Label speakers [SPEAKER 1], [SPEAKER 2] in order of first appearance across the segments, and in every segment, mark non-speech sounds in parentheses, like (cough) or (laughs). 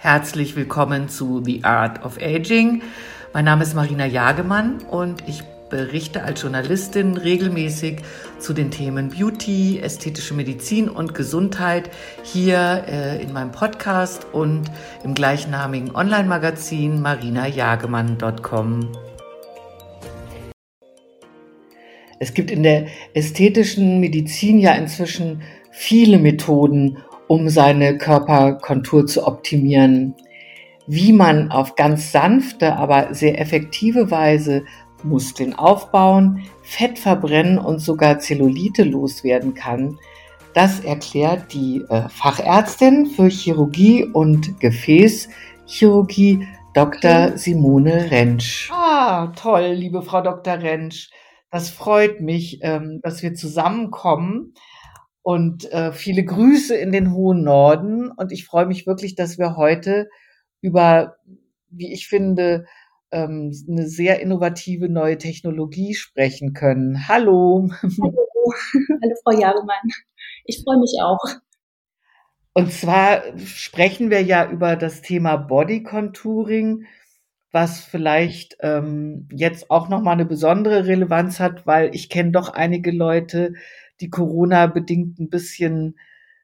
[SPEAKER 1] Herzlich willkommen zu The Art of Aging. Mein Name ist Marina Jagemann und ich berichte als Journalistin regelmäßig zu den Themen Beauty, ästhetische Medizin und Gesundheit hier äh, in meinem Podcast und im gleichnamigen Online-Magazin marinajagemann.com. Es gibt in der ästhetischen Medizin ja inzwischen viele Methoden, um seine Körperkontur zu optimieren. Wie man auf ganz sanfte, aber sehr effektive Weise Muskeln aufbauen, Fett verbrennen und sogar Zellulite loswerden kann, das erklärt die äh, Fachärztin für Chirurgie und Gefäßchirurgie, Dr. Simone Rentsch. Ah, toll, liebe Frau Dr. Rentsch. Das freut mich, ähm, dass wir zusammenkommen und äh, viele Grüße in den hohen Norden. Und ich freue mich wirklich, dass wir heute über, wie ich finde, ähm, eine sehr innovative neue Technologie sprechen können. Hallo.
[SPEAKER 2] Hallo, Hallo Frau Jagemann. Ich freue mich auch.
[SPEAKER 1] Und zwar sprechen wir ja über das Thema Body Contouring, was vielleicht ähm, jetzt auch noch mal eine besondere Relevanz hat, weil ich kenne doch einige Leute, die Corona bedingt ein bisschen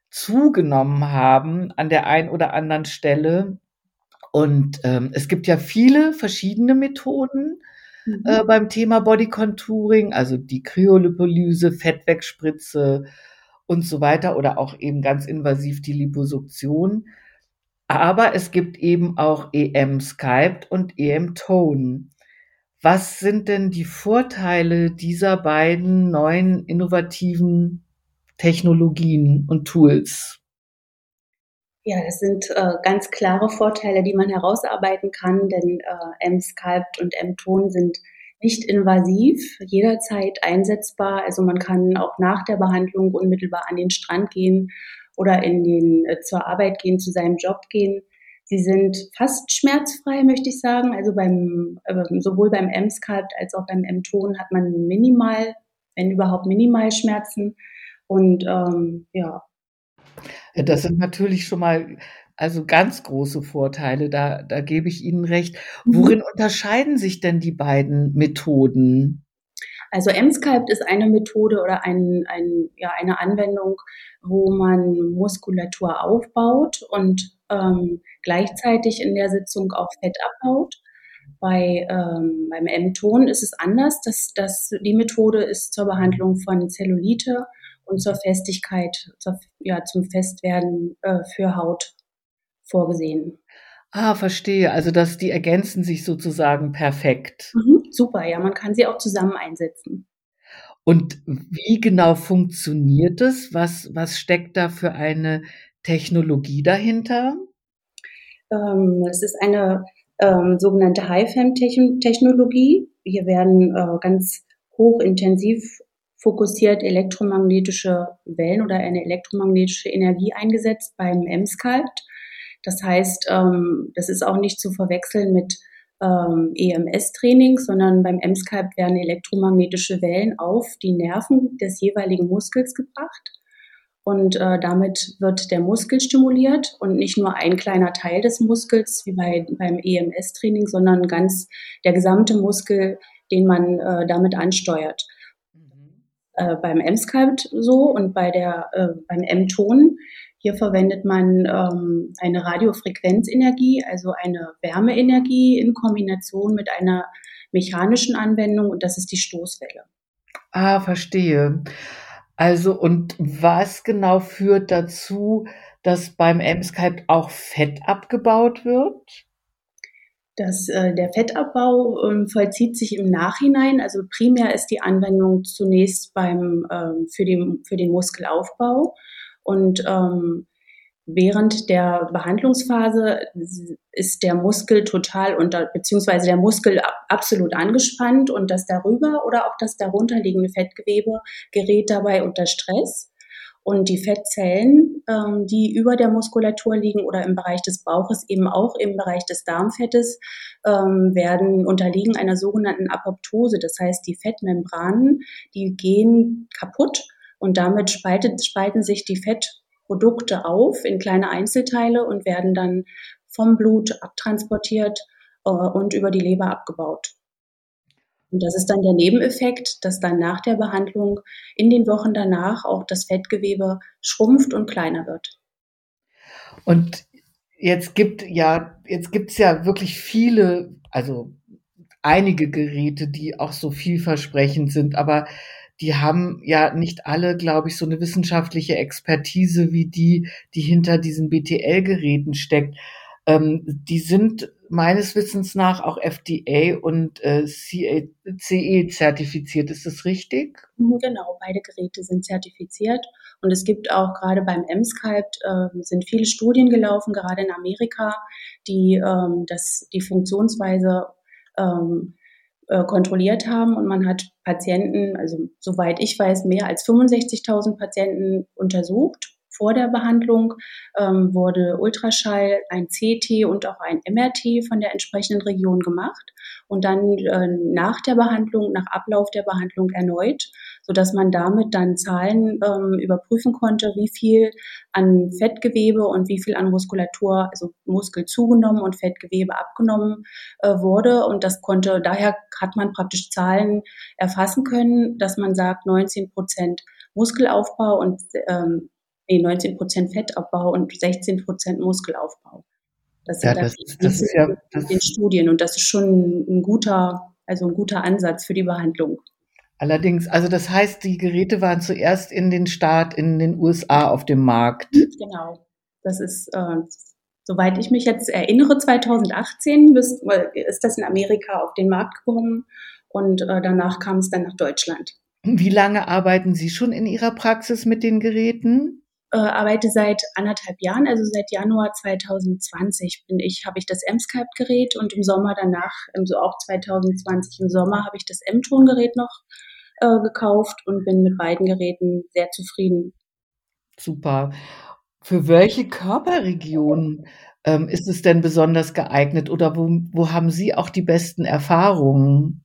[SPEAKER 1] zugenommen haben an der einen oder anderen Stelle. Und ähm, es gibt ja viele verschiedene Methoden mhm. äh, beim Thema Body Contouring, also die Kryolipolyse, Fettwegspritze und so weiter oder auch eben ganz invasiv die Liposuktion. Aber es gibt eben auch EM Skype und EM Tone. Was sind denn die Vorteile dieser beiden neuen innovativen Technologien und Tools?
[SPEAKER 2] Ja, das sind äh, ganz klare Vorteile, die man herausarbeiten kann, denn äh, M-Sculpt und M-Ton sind nicht invasiv, jederzeit einsetzbar. Also man kann auch nach der Behandlung unmittelbar an den Strand gehen oder in den, äh, zur Arbeit gehen, zu seinem Job gehen. Sie sind fast schmerzfrei, möchte ich sagen. Also beim, äh, sowohl beim M-Sculpt als auch beim M-Ton hat man minimal, wenn überhaupt minimal Schmerzen. Und ähm, ja.
[SPEAKER 1] Das sind natürlich schon mal also ganz große Vorteile, da, da gebe ich Ihnen recht. Mhm. Worin unterscheiden sich denn die beiden Methoden?
[SPEAKER 2] Also M-Sculpt ist eine Methode oder ein, ein, ja, eine Anwendung, wo man Muskulatur aufbaut und ähm, gleichzeitig in der Sitzung auch Fett abbaut. Bei, ähm, beim M-Ton ist es anders. Das, das, die Methode ist zur Behandlung von Zellulite und zur Festigkeit, zur, ja, zum Festwerden äh, für Haut vorgesehen.
[SPEAKER 1] Ah, verstehe. Also dass die ergänzen sich sozusagen perfekt.
[SPEAKER 2] Mhm, super, ja, man kann sie auch zusammen einsetzen.
[SPEAKER 1] Und wie genau funktioniert es? Was, was steckt da für eine Technologie dahinter?
[SPEAKER 2] Ähm, es ist eine ähm, sogenannte High-Fem-Technologie. Hier werden äh, ganz hochintensiv fokussiert elektromagnetische Wellen oder eine elektromagnetische Energie eingesetzt beim M-Sculpt. Das heißt, ähm, das ist auch nicht zu verwechseln mit ähm, EMS-Training, sondern beim M-Sculpt werden elektromagnetische Wellen auf die Nerven des jeweiligen Muskels gebracht. Und äh, damit wird der Muskel stimuliert und nicht nur ein kleiner Teil des Muskels wie bei, beim EMS-Training, sondern ganz der gesamte Muskel, den man äh, damit ansteuert. Mhm. Äh, beim M-Sculpt so und bei der, äh, beim M-Ton, hier verwendet man ähm, eine Radiofrequenzenergie, also eine Wärmeenergie in Kombination mit einer mechanischen Anwendung und das ist die Stoßwelle.
[SPEAKER 1] Ah, verstehe. Also, und was genau führt dazu, dass beim M-Skype auch Fett abgebaut wird?
[SPEAKER 2] Das, äh, der Fettabbau ähm, vollzieht sich im Nachhinein. Also primär ist die Anwendung zunächst beim, ähm, für, den, für den Muskelaufbau. Und ähm, während der Behandlungsphase ist der Muskel total unter, beziehungsweise der Muskel absolut angespannt und das darüber oder auch das darunterliegende Fettgewebe gerät dabei unter Stress. Und die Fettzellen, ähm, die über der Muskulatur liegen oder im Bereich des Bauches, eben auch im Bereich des Darmfettes, ähm, werden unterliegen einer sogenannten Apoptose. Das heißt, die Fettmembranen, die gehen kaputt und damit spaltet, spalten sich die Fett Produkte auf in kleine Einzelteile und werden dann vom Blut abtransportiert äh, und über die Leber abgebaut. Und das ist dann der Nebeneffekt, dass dann nach der Behandlung in den Wochen danach auch das Fettgewebe schrumpft und kleiner wird.
[SPEAKER 1] Und jetzt gibt ja, jetzt gibt's ja wirklich viele, also einige Geräte, die auch so vielversprechend sind, aber die haben ja nicht alle, glaube ich, so eine wissenschaftliche Expertise wie die, die hinter diesen BTL-Geräten steckt. Ähm, die sind meines Wissens nach auch FDA und äh, CE zertifiziert. Ist das richtig?
[SPEAKER 2] Mhm, genau, beide Geräte sind zertifiziert. Und es gibt auch gerade beim M-Sculpt äh, sind viele Studien gelaufen, gerade in Amerika, die ähm, das, die Funktionsweise ähm, äh, kontrolliert haben. Und man hat Patienten, also soweit ich weiß, mehr als 65.000 Patienten untersucht vor der Behandlung ähm, wurde Ultraschall, ein CT und auch ein MRT von der entsprechenden Region gemacht und dann äh, nach der Behandlung, nach Ablauf der Behandlung erneut, so dass man damit dann Zahlen ähm, überprüfen konnte, wie viel an Fettgewebe und wie viel an Muskulatur, also Muskel zugenommen und Fettgewebe abgenommen äh, wurde. Und das konnte, daher hat man praktisch Zahlen erfassen können, dass man sagt, 19 Prozent Muskelaufbau und ähm, nee, 19 Prozent Fettabbau und 16 Prozent Muskelaufbau. Das sind ja, das, das, das ist ja das den Studien und das ist schon ein guter, also ein guter Ansatz für die Behandlung.
[SPEAKER 1] Allerdings, also das heißt, die Geräte waren zuerst in den Staat in den USA auf dem Markt.
[SPEAKER 2] Genau. Das ist, äh, soweit ich mich jetzt erinnere, 2018 ist, ist das in Amerika auf den Markt gekommen und äh, danach kam es dann nach Deutschland.
[SPEAKER 1] Wie lange arbeiten Sie schon in Ihrer Praxis mit den Geräten?
[SPEAKER 2] Äh, arbeite seit anderthalb Jahren, also seit Januar 2020 bin ich, habe ich das M-Skype-Gerät und im Sommer danach, also auch 2020 im Sommer, habe ich das M-Ton-Gerät noch äh, gekauft und bin mit beiden Geräten sehr zufrieden.
[SPEAKER 1] Super. Für welche Körperregionen ähm, ist es denn besonders geeignet oder wo, wo haben Sie auch die besten Erfahrungen?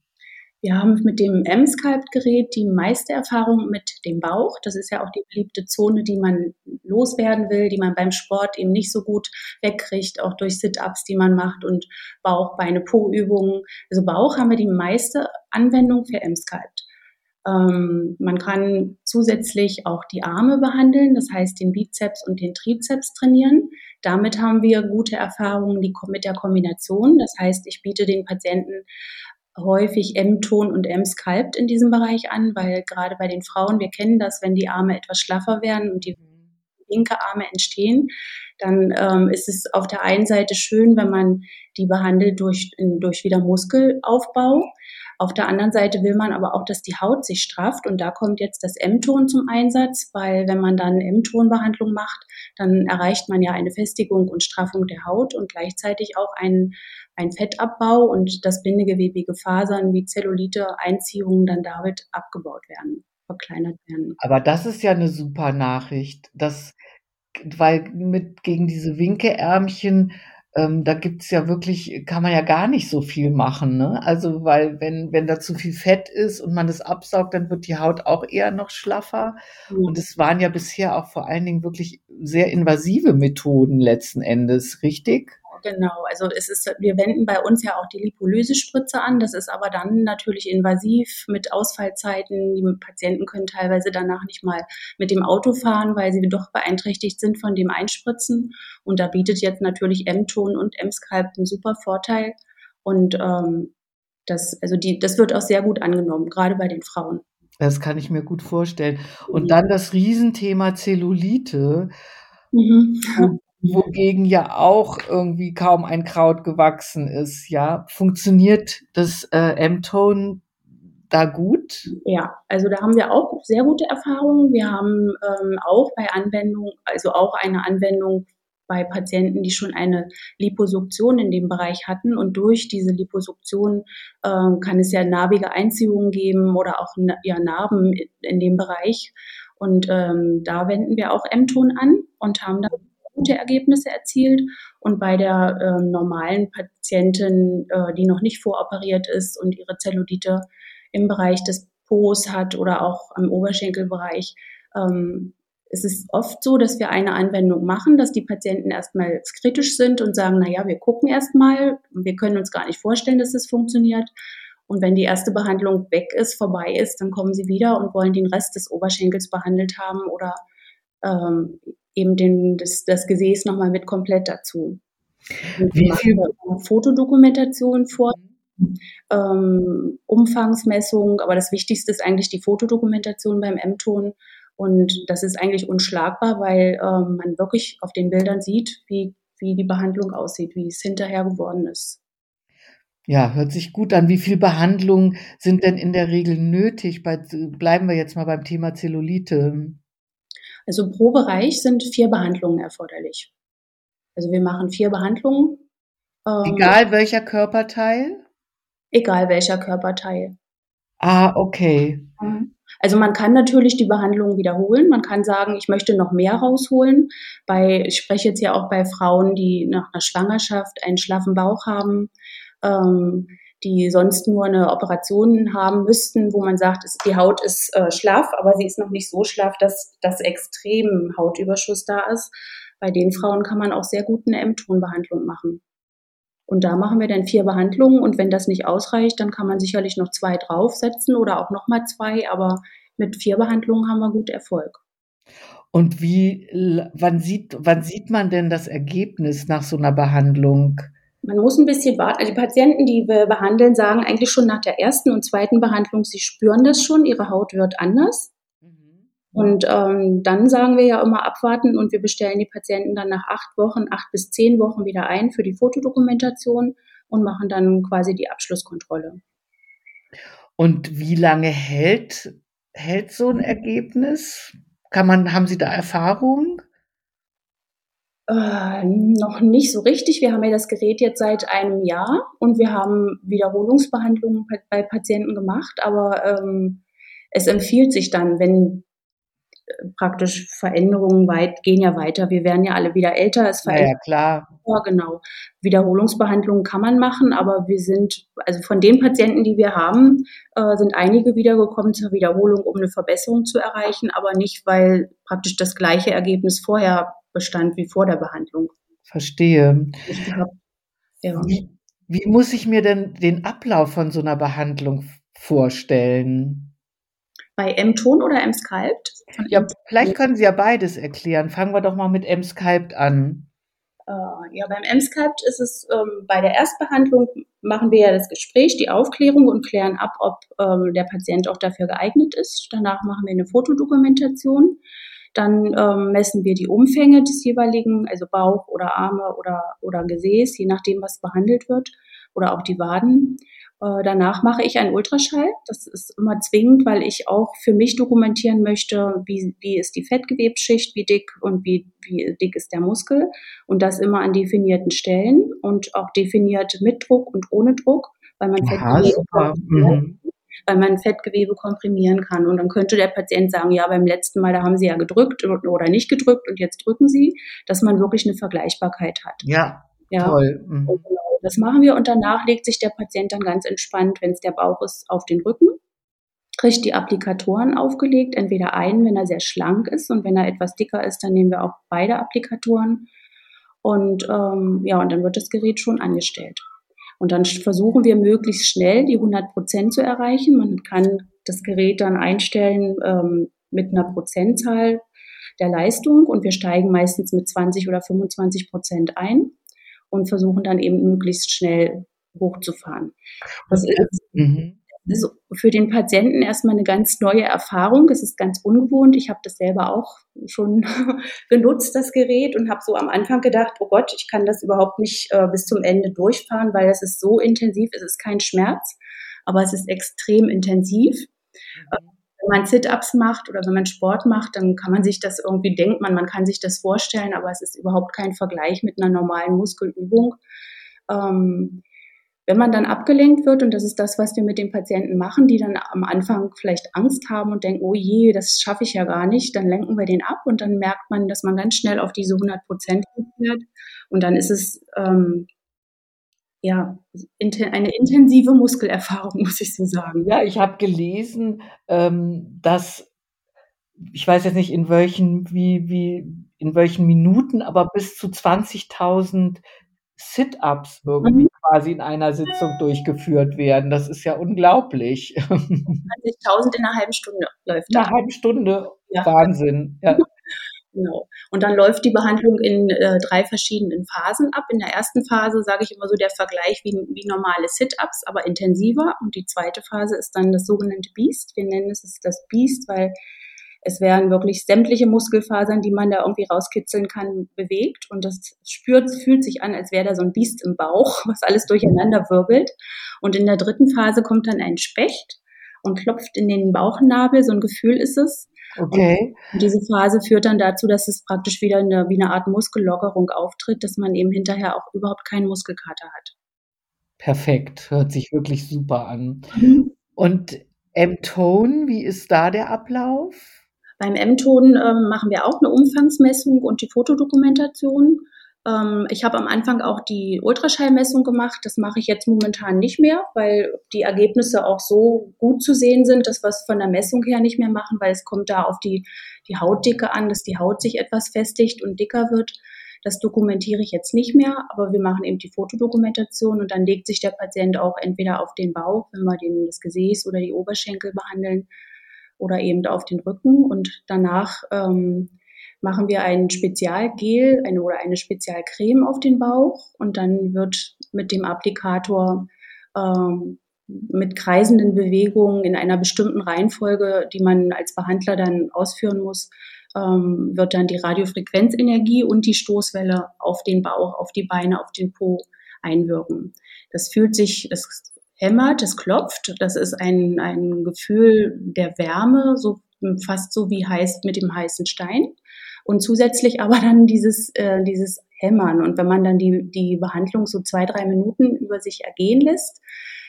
[SPEAKER 2] Wir haben mit dem M-Sculpt-Gerät die meiste Erfahrung mit dem Bauch. Das ist ja auch die beliebte Zone, die man loswerden will, die man beim Sport eben nicht so gut wegkriegt, auch durch Sit-Ups, die man macht und Bauch, Beine, Po-Übungen. Also Bauch haben wir die meiste Anwendung für M-Sculpt. Ähm, man kann zusätzlich auch die Arme behandeln, das heißt den Bizeps und den Trizeps trainieren. Damit haben wir gute Erfahrungen mit der Kombination. Das heißt, ich biete den Patienten häufig M-Ton und M-Sculpt in diesem Bereich an, weil gerade bei den Frauen, wir kennen das, wenn die Arme etwas schlaffer werden und die linke Arme entstehen, dann ähm, ist es auf der einen Seite schön, wenn man die behandelt durch, durch wieder Muskelaufbau. Auf der anderen Seite will man aber auch, dass die Haut sich strafft und da kommt jetzt das M-Ton zum Einsatz, weil wenn man dann M-Ton-Behandlung macht, dann erreicht man ja eine Festigung und Straffung der Haut und gleichzeitig auch einen ein Fettabbau und das bindegewebige Fasern wie Zellulite, Einziehungen dann damit abgebaut werden, verkleinert werden.
[SPEAKER 1] Aber das ist ja eine super Nachricht, dass, weil mit gegen diese Winkeärmchen ähm, da gibt's ja wirklich, kann man ja gar nicht so viel machen. Ne? Also, weil wenn, wenn da zu viel Fett ist und man das absaugt, dann wird die Haut auch eher noch schlaffer. Mhm. Und es waren ja bisher auch vor allen Dingen wirklich sehr invasive Methoden letzten Endes, richtig?
[SPEAKER 2] Genau. Also es ist, wir wenden bei uns ja auch die Lipolysespritze an. Das ist aber dann natürlich invasiv mit Ausfallzeiten. Die Patienten können teilweise danach nicht mal mit dem Auto fahren, weil sie doch beeinträchtigt sind von dem Einspritzen. Und da bietet jetzt natürlich M-Ton und M-Sculpt einen super Vorteil. Und ähm, das, also die, das wird auch sehr gut angenommen, gerade bei den Frauen.
[SPEAKER 1] Das kann ich mir gut vorstellen. Und dann das Riesenthema Zellulite. Mhm wogegen ja auch irgendwie kaum ein Kraut gewachsen ist, ja. Funktioniert das äh, M-Tone da gut?
[SPEAKER 2] Ja, also da haben wir auch sehr gute Erfahrungen. Wir haben ähm, auch bei Anwendung, also auch eine Anwendung bei Patienten, die schon eine Liposuktion in dem Bereich hatten. Und durch diese Liposuktion ähm, kann es ja narbige Einziehungen geben oder auch ja, Narben in dem Bereich. Und ähm, da wenden wir auch M-Ton an und haben dann gute Ergebnisse erzielt. Und bei der äh, normalen Patientin, äh, die noch nicht voroperiert ist und ihre Zellulite im Bereich des Po's hat oder auch im Oberschenkelbereich, ähm, es ist oft so, dass wir eine Anwendung machen, dass die Patienten erstmal kritisch sind und sagen, na ja, wir gucken erstmal, wir können uns gar nicht vorstellen, dass es funktioniert. Und wenn die erste Behandlung weg ist, vorbei ist, dann kommen sie wieder und wollen den Rest des Oberschenkels behandelt haben oder ähm, eben den, das, das Gesäß nochmal mit komplett dazu. Und Wie viel Fotodokumentation vor, ähm, Umfangsmessung, aber das Wichtigste ist eigentlich die Fotodokumentation beim M-Ton und das ist eigentlich unschlagbar, weil ähm, man wirklich auf den Bildern sieht, wie, wie die Behandlung aussieht, wie es hinterher geworden ist.
[SPEAKER 1] Ja, hört sich gut an. Wie viel Behandlungen sind denn in der Regel nötig? Bei, bleiben wir jetzt mal beim Thema Zellulite.
[SPEAKER 2] Also pro Bereich sind vier Behandlungen erforderlich. Also wir machen vier Behandlungen.
[SPEAKER 1] Ähm, egal welcher Körperteil?
[SPEAKER 2] Egal welcher Körperteil.
[SPEAKER 1] Ah, okay. Mhm.
[SPEAKER 2] Also man kann natürlich die Behandlung wiederholen. Man kann sagen, ich möchte noch mehr rausholen. Bei, ich spreche jetzt ja auch bei Frauen, die nach einer Schwangerschaft einen schlaffen Bauch haben, ähm, die sonst nur eine Operation haben müssten, wo man sagt, die Haut ist äh, schlaff, aber sie ist noch nicht so schlaff, dass das extrem Hautüberschuss da ist. Bei den Frauen kann man auch sehr gut eine M-Ton-Behandlung machen. Und da machen wir dann vier Behandlungen und wenn das nicht ausreicht, dann kann man sicherlich noch zwei draufsetzen oder auch nochmal zwei, aber mit vier Behandlungen haben wir gut Erfolg.
[SPEAKER 1] Und wie, wann sieht, wann sieht man denn das Ergebnis nach so einer Behandlung?
[SPEAKER 2] Man muss ein bisschen warten. Also die Patienten, die wir behandeln, sagen eigentlich schon nach der ersten und zweiten Behandlung, sie spüren das schon, ihre Haut wird anders. Und ähm, dann sagen wir ja immer abwarten und wir bestellen die Patienten dann nach acht Wochen, acht bis zehn Wochen wieder ein für die Fotodokumentation und machen dann quasi die Abschlusskontrolle.
[SPEAKER 1] Und wie lange hält, hält so ein Ergebnis? Kann man, haben Sie da Erfahrung?
[SPEAKER 2] Äh, noch nicht so richtig. Wir haben ja das Gerät jetzt seit einem Jahr und wir haben Wiederholungsbehandlungen bei Patienten gemacht, aber ähm, es empfiehlt sich dann, wenn praktisch Veränderungen weit, gehen ja weiter. Wir werden ja alle wieder älter.
[SPEAKER 1] Es verändert. Ja, ja, klar.
[SPEAKER 2] Ja, genau. Wiederholungsbehandlungen kann man machen, aber wir sind, also von den Patienten, die wir haben, äh, sind einige wiedergekommen zur Wiederholung, um eine Verbesserung zu erreichen, aber nicht, weil praktisch das gleiche Ergebnis vorher bestand wie vor der Behandlung.
[SPEAKER 1] Verstehe. Hab, ja. wie, wie muss ich mir denn den Ablauf von so einer Behandlung vorstellen?
[SPEAKER 2] Bei M-Ton oder M-Sculpt?
[SPEAKER 1] Ja, vielleicht können Sie ja beides erklären. Fangen wir doch mal mit M-Sculpt an.
[SPEAKER 2] Äh, ja, beim M-Sculpt ist es ähm, bei der Erstbehandlung machen wir ja das Gespräch, die Aufklärung und klären ab, ob ähm, der Patient auch dafür geeignet ist. Danach machen wir eine Fotodokumentation. Dann ähm, messen wir die Umfänge des jeweiligen, also Bauch oder Arme oder, oder Gesäß, je nachdem, was behandelt wird, oder auch die Waden. Äh, danach mache ich einen Ultraschall. Das ist immer zwingend, weil ich auch für mich dokumentieren möchte, wie, wie ist die Fettgewebsschicht, wie dick und wie, wie dick ist der Muskel. Und das immer an definierten Stellen und auch definiert mit Druck und ohne Druck, weil man, Aha, Fettgewebe. Weil man Fettgewebe komprimieren kann. Und dann könnte der Patient sagen, ja, beim letzten Mal, da haben Sie ja gedrückt oder nicht gedrückt und jetzt drücken Sie, dass man wirklich eine Vergleichbarkeit hat.
[SPEAKER 1] Ja, ja. toll. Mhm.
[SPEAKER 2] Genau das machen wir und danach legt sich der Patient dann ganz entspannt, wenn es der Bauch ist, auf den Rücken, kriegt die Applikatoren aufgelegt, entweder einen, wenn er sehr schlank ist und wenn er etwas dicker ist, dann nehmen wir auch beide Applikatoren und ähm, ja, und dann wird das Gerät schon angestellt. Und dann versuchen wir möglichst schnell die 100 Prozent zu erreichen. Man kann das Gerät dann einstellen ähm, mit einer Prozentzahl der Leistung und wir steigen meistens mit 20 oder 25 Prozent ein und versuchen dann eben möglichst schnell hochzufahren. Das ist, mhm. Ist für den Patienten erstmal eine ganz neue Erfahrung. Es ist ganz ungewohnt. Ich habe das selber auch schon (laughs) genutzt, das Gerät, und habe so am Anfang gedacht, oh Gott, ich kann das überhaupt nicht äh, bis zum Ende durchfahren, weil das ist so intensiv, es ist kein Schmerz, aber es ist extrem intensiv. Mhm wenn man Sit-ups macht oder wenn man Sport macht, dann kann man sich das irgendwie denkt man, man kann sich das vorstellen, aber es ist überhaupt kein Vergleich mit einer normalen Muskelübung. Ähm, wenn man dann abgelenkt wird, und das ist das, was wir mit den Patienten machen, die dann am Anfang vielleicht Angst haben und denken, oh je, das schaffe ich ja gar nicht, dann lenken wir den ab und dann merkt man, dass man ganz schnell auf diese 100 Prozent wird. Und dann ist es ähm, ja, eine intensive Muskelerfahrung, (laughs) muss ich so sagen.
[SPEAKER 1] Ja, ich habe gelesen, ähm, dass ich weiß jetzt nicht in welchen, wie, wie, in welchen Minuten, aber bis zu 20.000 Sit-ups irgendwie mhm. quasi in einer Sitzung durchgeführt werden. Das ist ja unglaublich. 20.000
[SPEAKER 2] in einer halben Stunde läuft.
[SPEAKER 1] In einer halben Stunde. Ja. Wahnsinn. Ja.
[SPEAKER 2] Genau. Und dann läuft die Behandlung in äh, drei verschiedenen Phasen ab. In der ersten Phase sage ich immer so der Vergleich wie, wie normale Sit-ups, aber intensiver. Und die zweite Phase ist dann das sogenannte Beast. Wir nennen es das Beast, weil es werden wirklich sämtliche Muskelfasern, die man da irgendwie rauskitzeln kann, bewegt. Und das spürt, fühlt sich an, als wäre da so ein Biest im Bauch, (laughs) was alles durcheinander wirbelt. Und in der dritten Phase kommt dann ein Specht und klopft in den Bauchnabel. So ein Gefühl ist es.
[SPEAKER 1] Okay.
[SPEAKER 2] Und diese Phase führt dann dazu, dass es praktisch wieder eine, wie eine Art Muskellockerung auftritt, dass man eben hinterher auch überhaupt keinen Muskelkater hat.
[SPEAKER 1] Perfekt, hört sich wirklich super an. Mhm. Und M-Tone, wie ist da der Ablauf?
[SPEAKER 2] Beim M-Ton äh, machen wir auch eine Umfangsmessung und die Fotodokumentation. Ähm, ich habe am Anfang auch die Ultraschallmessung gemacht. Das mache ich jetzt momentan nicht mehr, weil die Ergebnisse auch so gut zu sehen sind, dass wir es von der Messung her nicht mehr machen, weil es kommt da auf die, die Hautdicke an, dass die Haut sich etwas festigt und dicker wird. Das dokumentiere ich jetzt nicht mehr, aber wir machen eben die Fotodokumentation und dann legt sich der Patient auch entweder auf den Bauch, wenn wir den, das Gesäß oder die Oberschenkel behandeln, oder eben auf den Rücken. Und danach ähm, machen wir ein Spezialgel eine, oder eine Spezialcreme auf den Bauch und dann wird mit dem Applikator ähm, mit kreisenden Bewegungen in einer bestimmten Reihenfolge, die man als Behandler dann ausführen muss, ähm, wird dann die Radiofrequenzenergie und die Stoßwelle auf den Bauch, auf die Beine, auf den Po einwirken. Das fühlt sich, es hämmert, es klopft. Das ist ein, ein Gefühl der Wärme, so fast so wie heiß mit dem heißen Stein. Und zusätzlich aber dann dieses, äh, dieses Hämmern. Und wenn man dann die, die Behandlung so zwei, drei Minuten über sich ergehen lässt,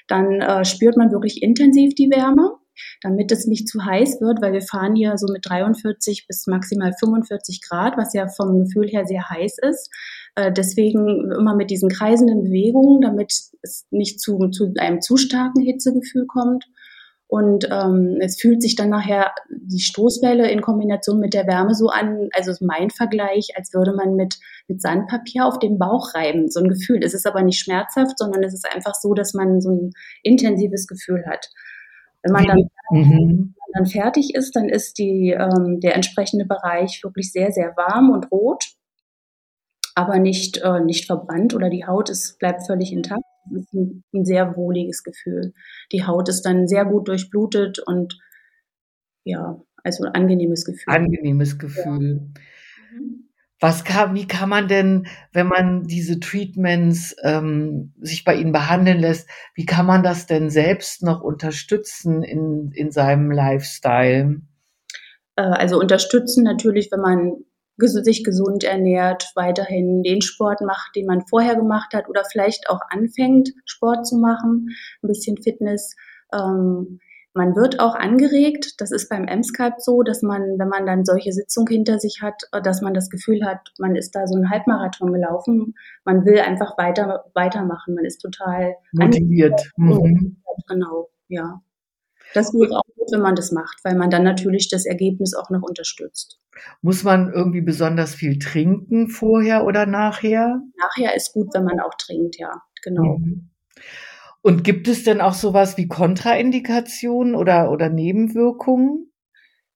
[SPEAKER 2] dann äh, spürt man wirklich intensiv die Wärme damit es nicht zu heiß wird, weil wir fahren hier so mit 43 bis maximal 45 Grad, was ja vom Gefühl her sehr heiß ist. Äh, deswegen immer mit diesen kreisenden Bewegungen, damit es nicht zu, zu einem zu starken Hitzegefühl kommt. Und ähm, es fühlt sich dann nachher die Stoßwelle in Kombination mit der Wärme so an, also mein Vergleich, als würde man mit, mit Sandpapier auf dem Bauch reiben. So ein Gefühl. Es ist aber nicht schmerzhaft, sondern es ist einfach so, dass man so ein intensives Gefühl hat. Wenn man dann, mhm. dann fertig ist, dann ist die, ähm, der entsprechende Bereich wirklich sehr, sehr warm und rot, aber nicht, äh, nicht verbrannt oder die Haut ist, bleibt völlig intakt. Das ist ein, ein sehr wohliges Gefühl. Die Haut ist dann sehr gut durchblutet und ja, also ein angenehmes Gefühl.
[SPEAKER 1] Angenehmes Gefühl. Ja. Mhm. Was kann, wie kann man denn, wenn man diese Treatments ähm, sich bei Ihnen behandeln lässt, wie kann man das denn selbst noch unterstützen in, in seinem Lifestyle?
[SPEAKER 2] Äh, also unterstützen natürlich, wenn man sich gesund ernährt, weiterhin den Sport macht, den man vorher gemacht hat oder vielleicht auch anfängt, Sport zu machen, ein bisschen Fitness. Ähm, man wird auch angeregt, das ist beim M-Skype so, dass man, wenn man dann solche Sitzung hinter sich hat, dass man das Gefühl hat, man ist da so ein Halbmarathon gelaufen, man will einfach weiter, weitermachen, man ist total
[SPEAKER 1] motiviert.
[SPEAKER 2] Mhm. Genau, ja. Das wäre auch gut, wenn man das macht, weil man dann natürlich das Ergebnis auch noch unterstützt.
[SPEAKER 1] Muss man irgendwie besonders viel trinken vorher oder nachher?
[SPEAKER 2] Nachher ist gut, wenn man auch trinkt, ja, genau. Mhm.
[SPEAKER 1] Und gibt es denn auch sowas wie Kontraindikationen oder, oder Nebenwirkungen?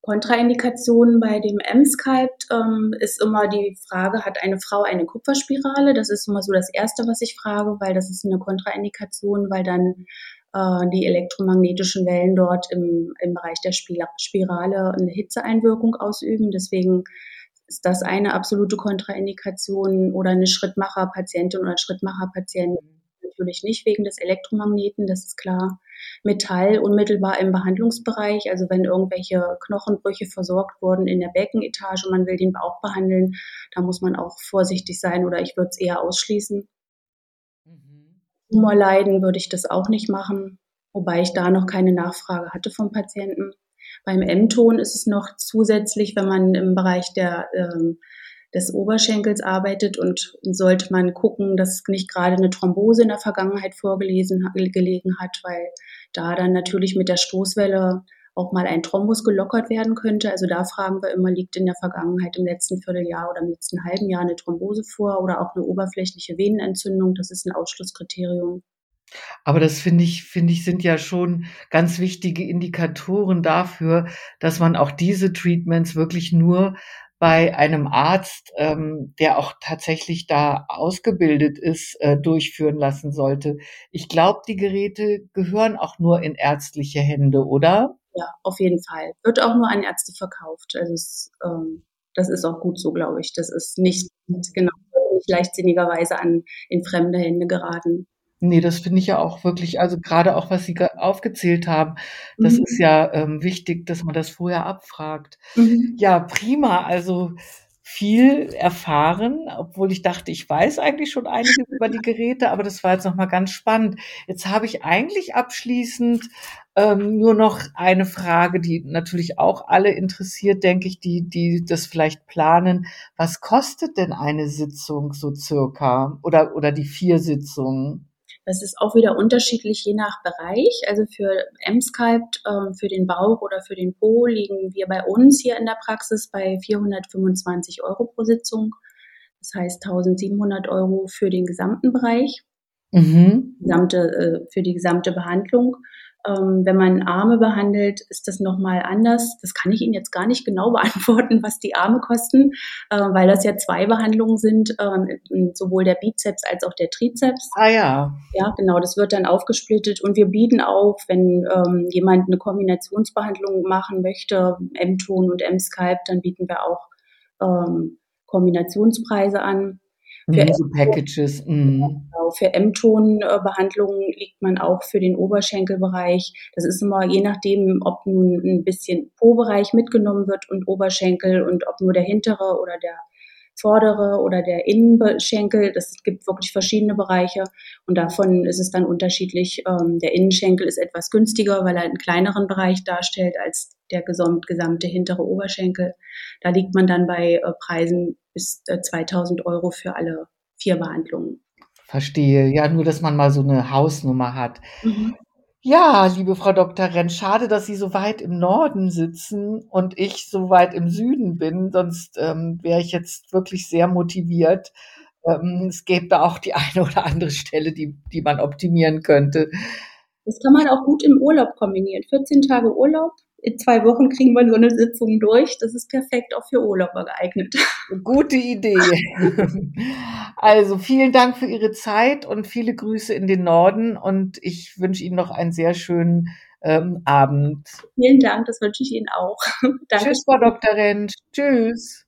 [SPEAKER 2] Kontraindikationen bei dem M-Skype ähm, ist immer die Frage, hat eine Frau eine Kupferspirale? Das ist immer so das Erste, was ich frage, weil das ist eine Kontraindikation, weil dann äh, die elektromagnetischen Wellen dort im, im Bereich der Spirale eine Hitzeeinwirkung ausüben. Deswegen ist das eine absolute Kontraindikation oder eine Schrittmacherpatientin oder Schrittmacherpatient natürlich nicht wegen des Elektromagneten, das ist klar. Metall unmittelbar im Behandlungsbereich, also wenn irgendwelche Knochenbrüche versorgt wurden in der Beckenetage und man will den Bauch behandeln, da muss man auch vorsichtig sein oder ich würde es eher ausschließen. Mhm. Tumorleiden würde ich das auch nicht machen, wobei ich da noch keine Nachfrage hatte vom Patienten. Beim M-Ton ist es noch zusätzlich, wenn man im Bereich der ähm, des Oberschenkels arbeitet und sollte man gucken, dass nicht gerade eine Thrombose in der Vergangenheit vorgelesen gelegen hat, weil da dann natürlich mit der Stoßwelle auch mal ein Thrombus gelockert werden könnte. Also da fragen wir immer, liegt in der Vergangenheit im letzten Vierteljahr oder im letzten halben Jahr eine Thrombose vor oder auch eine oberflächliche Venenentzündung. Das ist ein Ausschlusskriterium.
[SPEAKER 1] Aber das finde ich, finde ich, sind ja schon ganz wichtige Indikatoren dafür, dass man auch diese Treatments wirklich nur bei einem Arzt, ähm, der auch tatsächlich da ausgebildet ist, äh, durchführen lassen sollte. Ich glaube, die Geräte gehören auch nur in ärztliche Hände, oder?
[SPEAKER 2] Ja, auf jeden Fall. Wird auch nur an Ärzte verkauft. Also es, ähm, das ist auch gut so, glaube ich. Das ist nicht genau nicht leichtsinnigerweise an in fremde Hände geraten.
[SPEAKER 1] Nee, das finde ich ja auch wirklich, also gerade auch, was Sie aufgezählt haben, das mhm. ist ja ähm, wichtig, dass man das vorher abfragt. Mhm. Ja, prima. Also viel erfahren, obwohl ich dachte, ich weiß eigentlich schon einiges über die Geräte, aber das war jetzt nochmal ganz spannend. Jetzt habe ich eigentlich abschließend ähm, nur noch eine Frage, die natürlich auch alle interessiert, denke ich, die, die das vielleicht planen. Was kostet denn eine Sitzung so circa oder, oder die vier Sitzungen?
[SPEAKER 2] Das ist auch wieder unterschiedlich je nach Bereich. Also für M-Sculpt, äh, für den Bauch oder für den Po liegen wir bei uns hier in der Praxis bei 425 Euro pro Sitzung. Das heißt 1700 Euro für den gesamten Bereich, mhm. gesamte, äh, für die gesamte Behandlung. Ähm, wenn man Arme behandelt, ist das nochmal anders. Das kann ich Ihnen jetzt gar nicht genau (laughs) beantworten, was die Arme kosten, äh, weil das ja zwei Behandlungen sind, äh, sowohl der Bizeps als auch der Trizeps.
[SPEAKER 1] Ah ja.
[SPEAKER 2] Ja, genau, das wird dann aufgesplittet und wir bieten auch, wenn ähm, jemand eine Kombinationsbehandlung machen möchte, M-Ton und M-Skype, dann bieten wir auch ähm, Kombinationspreise an.
[SPEAKER 1] Für mhm, so Packages. Mhm.
[SPEAKER 2] Genau, für M-Ton-Behandlungen liegt man auch für den Oberschenkelbereich. Das ist immer je nachdem, ob nun ein bisschen Po-Bereich mitgenommen wird und Oberschenkel und ob nur der hintere oder der vordere oder der Innenschenkel. Das gibt wirklich verschiedene Bereiche und davon ist es dann unterschiedlich. Ähm, der Innenschenkel ist etwas günstiger, weil er einen kleineren Bereich darstellt als der gesamte hintere Oberschenkel. Da liegt man dann bei äh, Preisen bis 2000 äh, Euro für alle vier Behandlungen.
[SPEAKER 1] Verstehe. Ja, nur, dass man mal so eine Hausnummer hat. Mhm. Ja, liebe Frau Dr. Renn, schade, dass Sie so weit im Norden sitzen und ich so weit im Süden bin. Sonst ähm, wäre ich jetzt wirklich sehr motiviert. Ähm, es gäbe da auch die eine oder andere Stelle, die, die man optimieren könnte.
[SPEAKER 2] Das kann man auch gut im Urlaub kombinieren. 14 Tage Urlaub in zwei Wochen kriegen wir so eine Sitzung durch. Das ist perfekt auch für Urlauber geeignet.
[SPEAKER 1] Gute Idee. (laughs) Also vielen Dank für Ihre Zeit und viele Grüße in den Norden und ich wünsche Ihnen noch einen sehr schönen ähm, Abend.
[SPEAKER 2] Vielen Dank, das wünsche ich Ihnen auch. (laughs)
[SPEAKER 1] Danke. Tschüss, Frau. Rentsch. Tschüss.